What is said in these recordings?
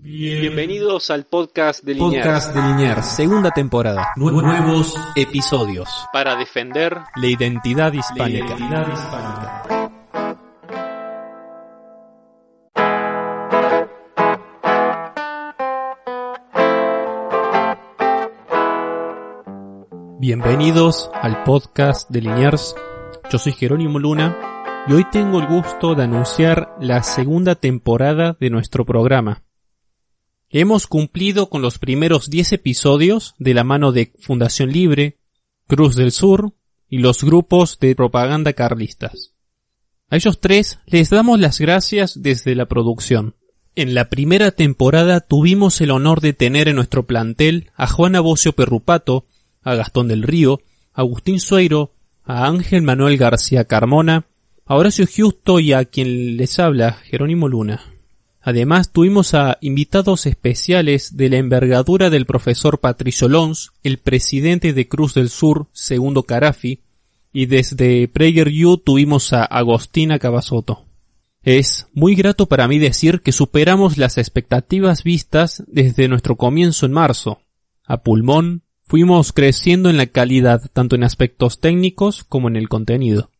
Bienvenidos al podcast de Liniers. Podcast de Liniers, segunda temporada. Nuevos episodios Para defender la identidad hispánica. La identidad hispánica. Bienvenidos al podcast de Liniers. Yo soy Jerónimo Luna y hoy tengo el gusto de anunciar la segunda temporada de nuestro programa. Hemos cumplido con los primeros 10 episodios de la mano de Fundación Libre, Cruz del Sur y los grupos de propaganda carlistas. A ellos tres les damos las gracias desde la producción. En la primera temporada tuvimos el honor de tener en nuestro plantel a Juana Bocio Perrupato, a Gastón del Río, a Agustín Sueiro, a Ángel Manuel García Carmona, a Horacio Justo y a quien les habla, Jerónimo Luna. Además tuvimos a invitados especiales de la envergadura del profesor Patricio Lons, el presidente de Cruz del Sur, segundo Carafi, y desde PragerU tuvimos a Agostina Cavasoto. Es muy grato para mí decir que superamos las expectativas vistas desde nuestro comienzo en marzo. A pulmón, fuimos creciendo en la calidad tanto en aspectos técnicos como en el contenido.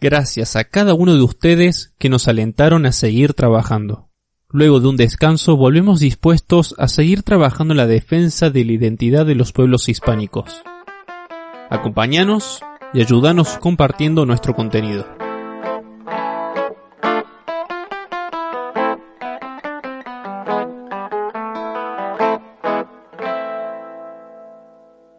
Gracias a cada uno de ustedes que nos alentaron a seguir trabajando. Luego de un descanso volvemos dispuestos a seguir trabajando en la defensa de la identidad de los pueblos hispánicos. Acompáñanos y ayúdanos compartiendo nuestro contenido.